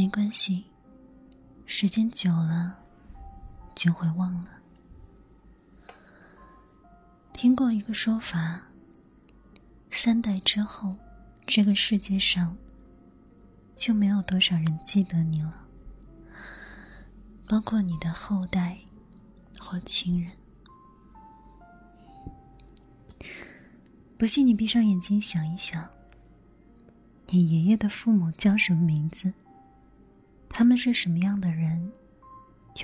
没关系，时间久了就会忘了。听过一个说法，三代之后，这个世界上就没有多少人记得你了，包括你的后代或亲人。不信，你闭上眼睛想一想，你爷爷的父母叫什么名字？他们是什么样的人？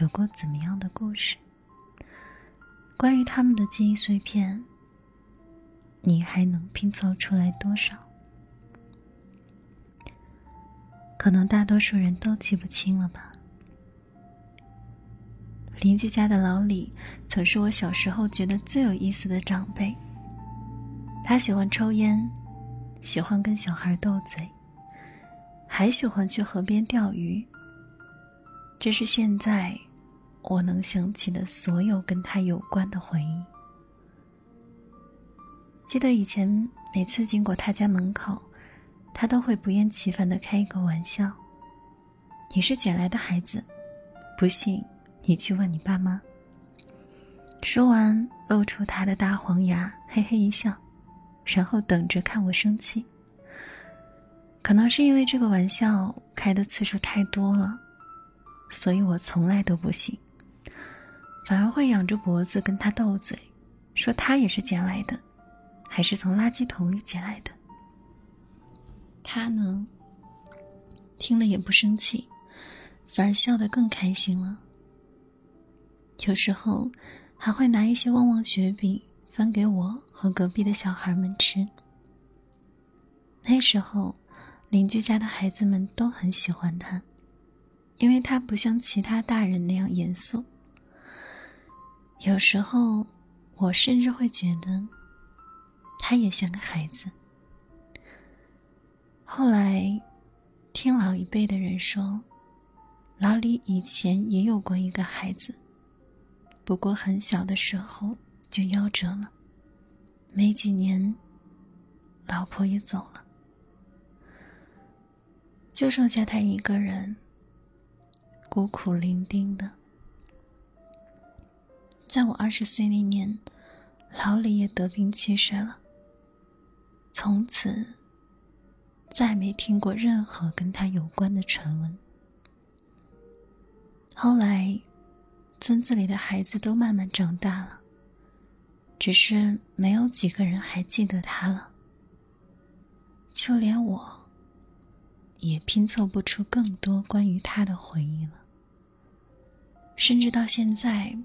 有过怎么样的故事？关于他们的记忆碎片，你还能拼凑出来多少？可能大多数人都记不清了吧。邻居家的老李，曾是我小时候觉得最有意思的长辈。他喜欢抽烟，喜欢跟小孩斗嘴，还喜欢去河边钓鱼。这是现在我能想起的所有跟他有关的回忆。记得以前每次经过他家门口，他都会不厌其烦的开一个玩笑：“你是捡来的孩子，不信你去问你爸妈。”说完，露出他的大黄牙，嘿嘿一笑。然后等着看我生气。可能是因为这个玩笑开的次数太多了，所以我从来都不信，反而会仰着脖子跟他斗嘴，说他也是捡来的，还是从垃圾桶里捡来的。他呢，听了也不生气，反而笑得更开心了。有时候还会拿一些旺旺雪饼。分给我和隔壁的小孩们吃。那时候，邻居家的孩子们都很喜欢他，因为他不像其他大人那样严肃。有时候，我甚至会觉得，他也像个孩子。后来，听老一辈的人说，老李以前也有过一个孩子，不过很小的时候。就夭折了。没几年，老婆也走了，就剩下他一个人，孤苦伶仃的。在我二十岁那年，老李也得病去世了。从此，再没听过任何跟他有关的传闻。后来，村子里的孩子都慢慢长大了。只是没有几个人还记得他了，就连我，也拼凑不出更多关于他的回忆了。甚至到现在，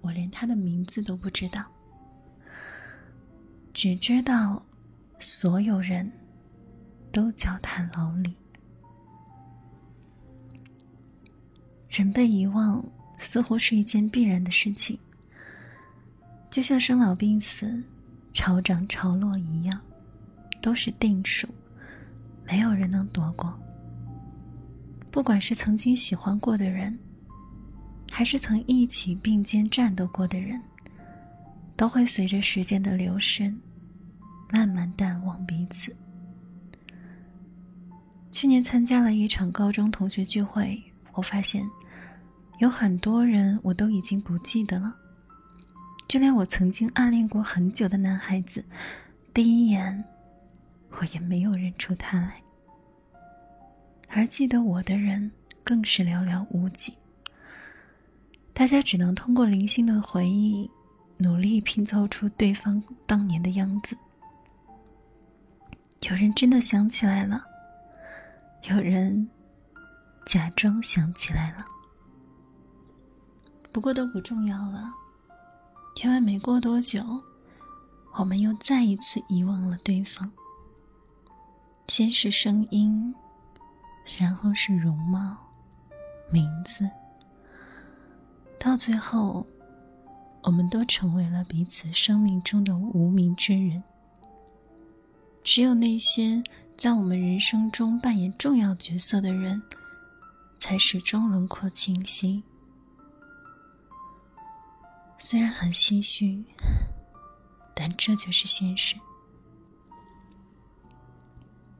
我连他的名字都不知道，只知道所有人都叫他老李。人被遗忘，似乎是一件必然的事情。就像生老病死、潮涨潮落一样，都是定数，没有人能躲过。不管是曾经喜欢过的人，还是曾一起并肩战斗过的人，都会随着时间的流逝，慢慢淡忘彼此。去年参加了一场高中同学聚会，我发现有很多人我都已经不记得了。就连我曾经暗恋过很久的男孩子，第一眼，我也没有认出他来。而记得我的人更是寥寥无几。大家只能通过零星的回忆，努力拼凑出对方当年的样子。有人真的想起来了，有人假装想起来了，不过都不重要了。因为没过多久，我们又再一次遗忘了对方。先是声音，然后是容貌、名字，到最后，我们都成为了彼此生命中的无名之人。只有那些在我们人生中扮演重要角色的人，才始终轮廓清晰。虽然很唏嘘，但这就是现实。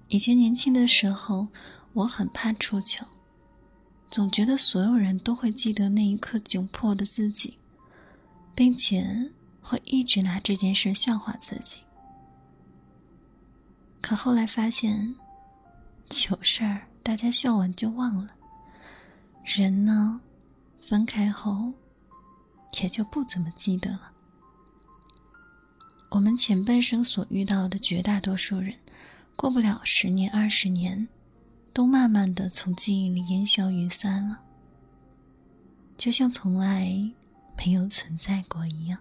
以前年轻的时候，我很怕出糗，总觉得所有人都会记得那一刻窘迫的自己，并且会一直拿这件事笑话自己。可后来发现，糗事儿大家笑完就忘了，人呢，分开后也就不怎么记得了。我们前半生所遇到的绝大多数人，过不了十年二十年，都慢慢的从记忆里烟消云散了，就像从来没有存在过一样。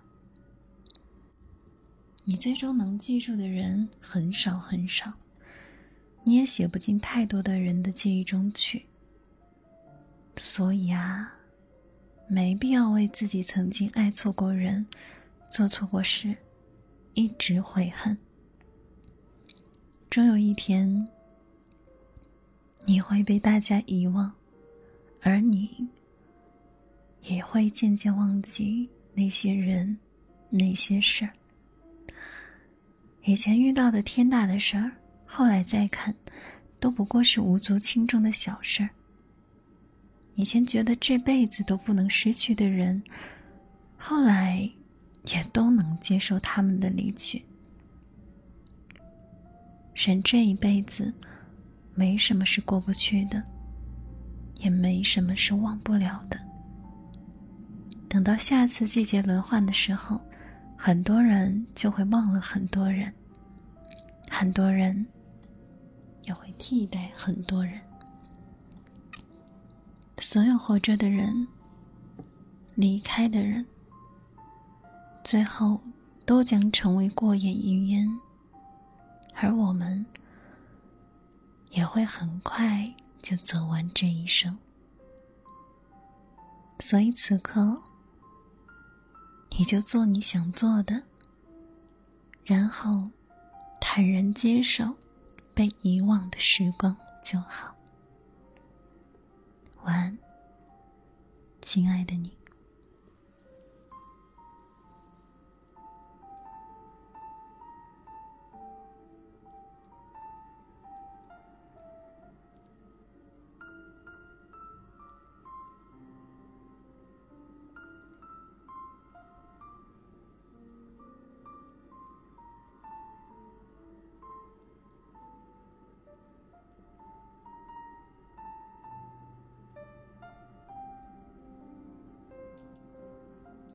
你最终能记住的人很少很少，你也写不进太多的人的记忆中去。所以啊，没必要为自己曾经爱错过人，做错过事。一直悔恨，终有一天，你会被大家遗忘，而你也会渐渐忘记那些人、那些事儿。以前遇到的天大的事儿，后来再看，都不过是无足轻重的小事儿。以前觉得这辈子都不能失去的人，后来。也都能接受他们的离去。人这一辈子，没什么是过不去的，也没什么是忘不了的。等到下次季节轮换的时候，很多人就会忘了很多人，很多人也会替代很多人。所有活着的人，离开的人。最后，都将成为过眼云烟，而我们也会很快就走完这一生。所以此刻，你就做你想做的，然后坦然接受被遗忘的时光就好。晚安，亲爱的你。